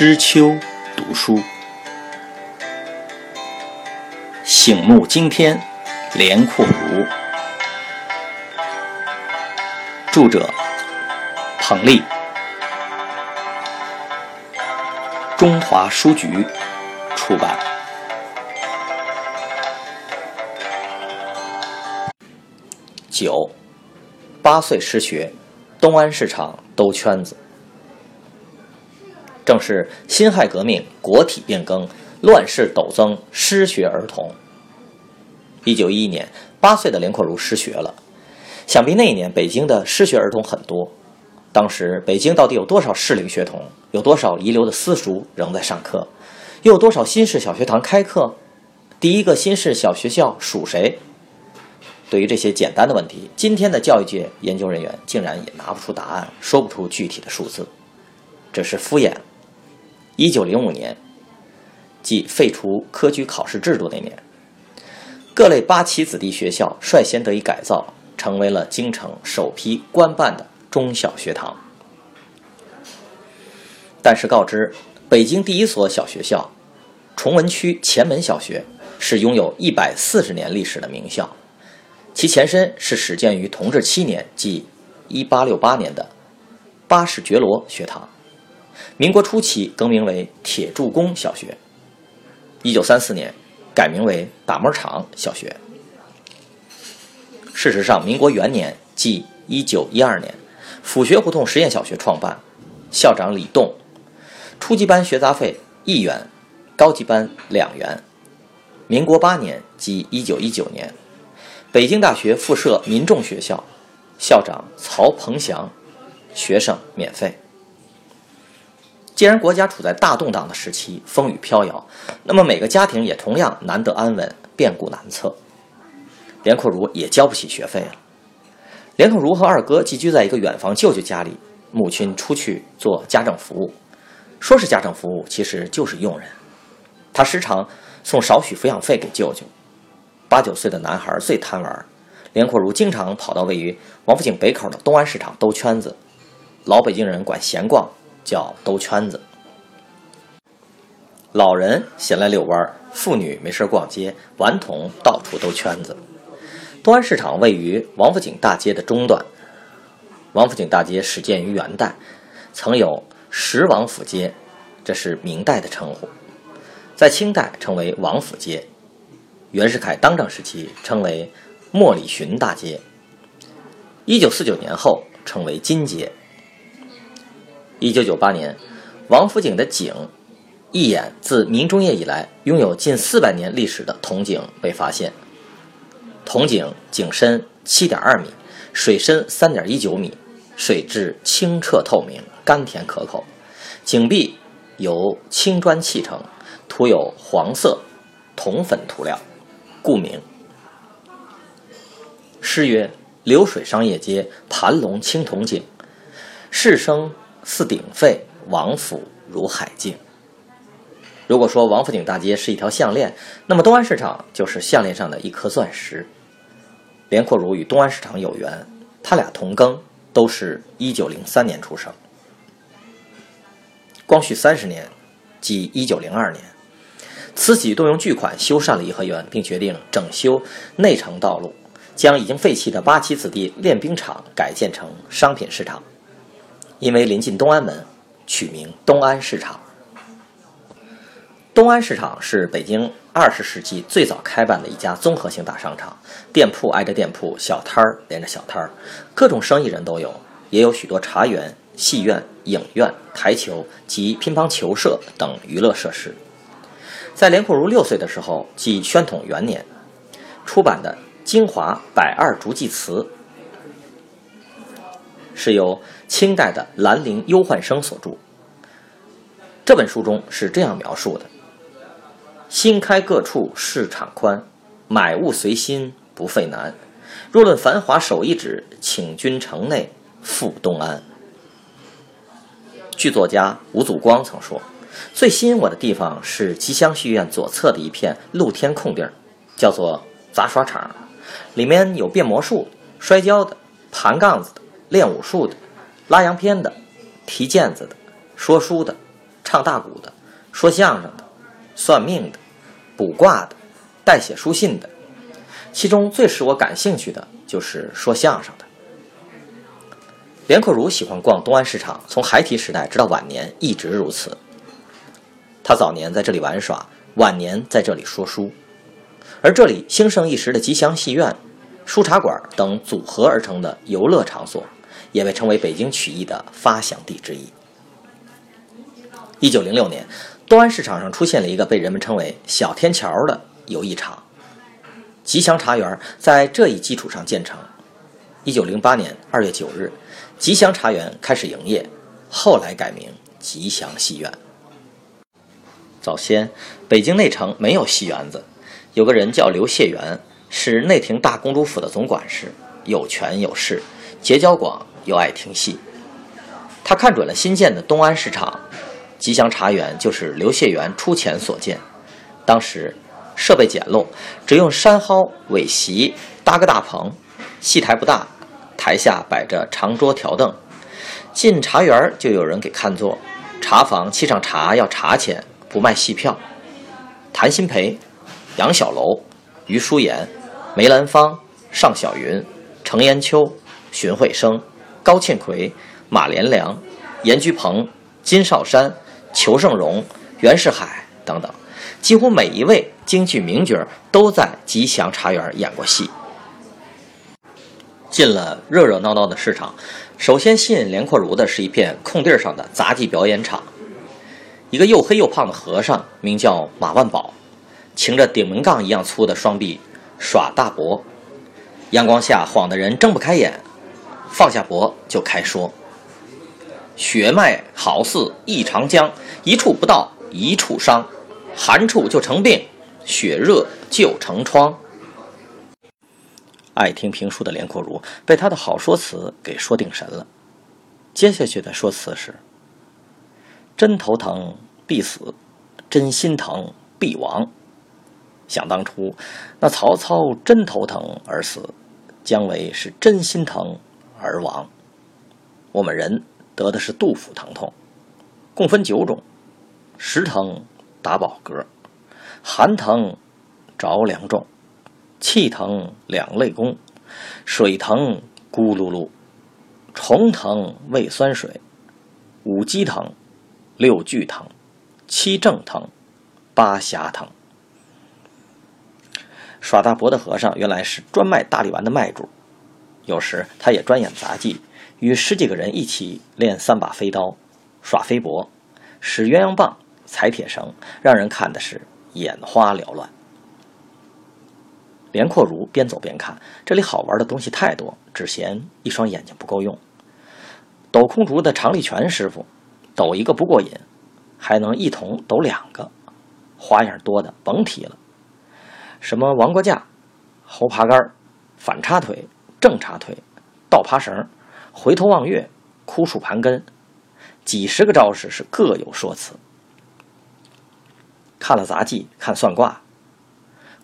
知秋读书，醒目惊天，连阔如。著者：彭丽，中华书局出版。九，八岁失学，东安市场兜圈子。正是辛亥革命，国体变更，乱世陡增失学儿童。一九一一年，八岁的连阔如失学了。想必那一年北京的失学儿童很多。当时北京到底有多少适龄学童？有多少遗留的私塾仍在上课？又有多少新式小学堂开课？第一个新式小学校属谁？对于这些简单的问题，今天的教育界研究人员竟然也拿不出答案，说不出具体的数字，这是敷衍。一九零五年，即废除科举考试制度那年，各类八旗子弟学校率先得以改造，成为了京城首批官办的中小学堂。但是告知，北京第一所小学校——崇文区前门小学，是拥有一百四十年历史的名校，其前身是始建于同治七年，即一八六八年的八世觉罗学堂。民国初期更名为铁柱工小学，一九三四年改名为打磨厂小学。事实上，民国元年即一九一二年，府学胡同实验小学创办，校长李栋，初级班学杂费一元，高级班两元。民国八年即一九一九年，北京大学附设民众学校，校长曹鹏祥，学生免费。既然国家处在大动荡的时期，风雨飘摇，那么每个家庭也同样难得安稳，变故难测。连阔如也交不起学费了。连阔如和二哥寄居在一个远房舅舅家里，母亲出去做家政服务，说是家政服务，其实就是佣人。他时常送少许抚养费给舅舅。八九岁的男孩最贪玩，连阔如经常跑到位于王府井北口的东安市场兜圈子，老北京人管闲逛。叫兜圈子，老人闲来遛弯，妇女没事逛街，顽童到处兜圈子。东安市场位于王府井大街的中段。王府井大街始建于元代，曾有十王府街，这是明代的称呼。在清代称为王府街，袁世凯当政时期称为莫里逊大街。一九四九年后称为金街。一九九八年，王府井的井，一眼自明中叶以来拥有近四百年历史的铜井被发现。铜井井深七点二米，水深三点一九米，水质清澈透明，甘甜可口。井壁由青砖砌成，涂有黄色铜粉涂料，故名。诗曰：“流水商业街，盘龙青铜井，市声。”似鼎沸，王府如海静。如果说王府井大街是一条项链，那么东安市场就是项链上的一颗钻石。连阔如与东安市场有缘，他俩同庚，都是一九零三年出生。光绪三十年，即一九零二年，慈禧动用巨款修缮了颐和园，并决定整修内城道路，将已经废弃的八旗子弟练兵场改建成商品市场。因为临近东安门，取名东安市场。东安市场是北京二十世纪最早开办的一家综合性大商场，店铺挨着店铺，小摊儿连着小摊儿，各种生意人都有，也有许多茶园、戏院、影院、台球及乒乓球社等娱乐设施。在连阔如六岁的时候，即宣统元年，出版的《京华百二竹记词》。是由清代的兰陵忧患生所著。这本书中是这样描述的：“新开各处市场宽，买物随心不费难。若论繁华手一指，请君城内赴东安。”剧作家吴祖光曾说：“最吸引我的地方是吉祥戏院左侧的一片露天空地儿，叫做杂耍场，里面有变魔术、摔跤的、盘杠子的。”练武术的，拉洋片的，踢毽子的，说书的，唱大鼓的、说相声的、算命的、卜卦的、代写书信的。其中最使我感兴趣的就是说相声的。连阔如喜欢逛东安市场，从孩提时代直到晚年一直如此。他早年在这里玩耍，晚年在这里说书，而这里兴盛一时的吉祥戏院、书茶馆等组合而成的游乐场所，也被称为北京曲艺的发祥地之一。一九零六年，东安市场上出现了一个被人们称为“小天桥”的游艺场，吉祥茶园在这一基础上建成。一九零八年二月九日。吉祥茶园开始营业，后来改名吉祥戏院。早先，北京内城没有戏园子，有个人叫刘谢元，是内廷大公主府的总管事，有权有势，结交广，又爱听戏。他看准了新建的东安市场，吉祥茶园就是刘谢元出钱所建。当时设备简陋，只用山蒿苇席搭个大棚，戏台不大。台下摆着长桌条凳，进茶园就有人给看座。茶房沏上茶要茶钱，不卖戏票。谭鑫培、杨小楼、余叔岩、梅兰芳、尚小云、程砚秋、荀慧生、高庆奎、马连良、严居鹏、金少山、裘盛戎、袁世海等等，几乎每一位京剧名角都在吉祥茶园演过戏。进了热热闹闹的市场，首先吸引连阔如的是一片空地上的杂技表演场。一个又黑又胖的和尚，名叫马万宝，擎着顶门杠一样粗的双臂耍大脖，阳光下晃得人睁不开眼。放下脖就开说：“血脉好似一长江，一处不到一处伤，寒处就成病，血热就成疮。”爱听评书的连阔如被他的好说辞给说定神了。接下去的说辞是：“真头疼必死，真心疼必亡。想当初，那曹操真头疼而死，姜维是真心疼而亡。我们人得的是杜甫疼痛，共分九种：实疼打饱嗝，寒疼着凉重。”气疼两肋弓，水疼咕噜噜，虫疼胃酸水，五鸡疼，六巨疼，七正疼，八侠疼。耍大伯的和尚原来是专卖大力丸的卖主，有时他也专演杂技，与十几个人一起练三把飞刀，耍飞搏，使鸳鸯棒，踩铁绳，让人看的是眼花缭乱。连阔如边走边看，这里好玩的东西太多，只嫌一双眼睛不够用。抖空竹的常立全师傅，抖一个不过瘾，还能一同抖两个，花样多的甭提了。什么王国架、猴爬杆、反插腿、正插腿、倒爬绳、回头望月、枯树盘根，几十个招式是各有说辞。看了杂技，看算卦。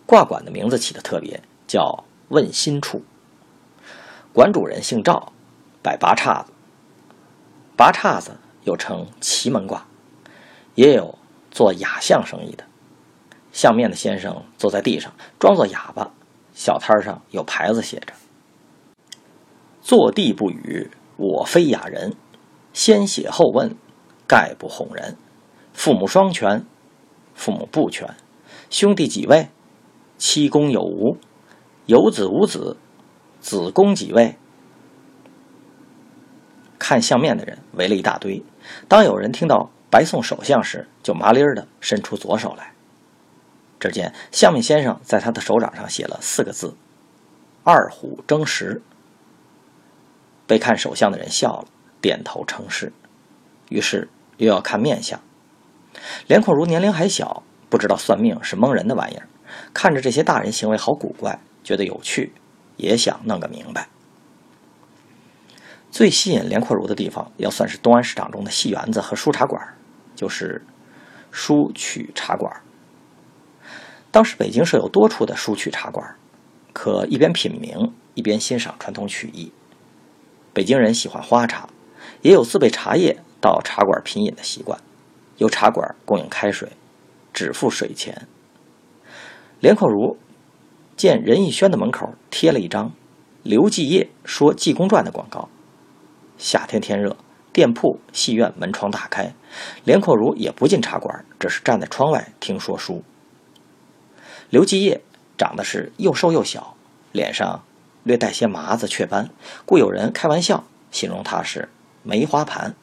卦馆的名字起的特别，叫问心处。馆主人姓赵，摆八叉子。八叉子又称奇门卦，也有做哑相生意的。相面的先生坐在地上，装作哑巴。小摊上有牌子写着：“坐地不语，我非哑人。先写后问，概不哄人。父母双全，父母不全。兄弟几位？”七公有无？有子无子？子公几位？看相面的人围了一大堆。当有人听到白送手相时，就麻利儿的伸出左手来。只见相面先生在他的手掌上写了四个字：“二虎争食。”被看手相的人笑了，点头称是。于是又要看面相。连阔如年龄还小，不知道算命是蒙人的玩意儿。看着这些大人行为好古怪，觉得有趣，也想弄个明白。最吸引连阔如的地方，要算是东安市场中的戏园子和书茶馆，就是书曲茶馆。当时北京设有多处的书曲茶馆，可一边品茗，一边欣赏传统曲艺。北京人喜欢花茶，也有自备茶叶到茶馆品饮的习惯。由茶馆供应开水，只付水钱。连阔如见任逸轩的门口贴了一张刘继业说《济公传》的广告。夏天天热，店铺、戏院门窗大开，连阔如也不进茶馆，只是站在窗外听说书。刘继业长得是又瘦又小，脸上略带些麻子雀斑，故有人开玩笑形容他是梅花盘。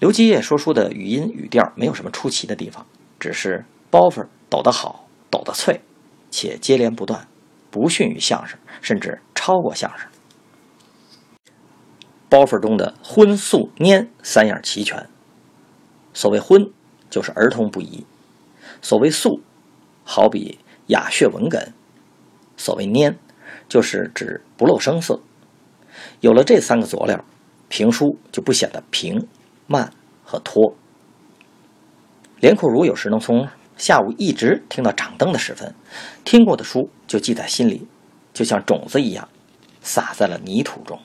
刘基业说书的语音语调没有什么出奇的地方，只是包袱抖得好，抖得脆，且接连不断，不逊于相声，甚至超过相声。包袱中的荤素蔫三样齐全。所谓荤，就是儿童不宜；所谓素，好比雅谑文哏；所谓蔫，就是指不露声色。有了这三个佐料，评书就不显得平。慢和拖。连阔如有时能从下午一直听到掌灯的时分，听过的书就记在心里，就像种子一样，撒在了泥土中。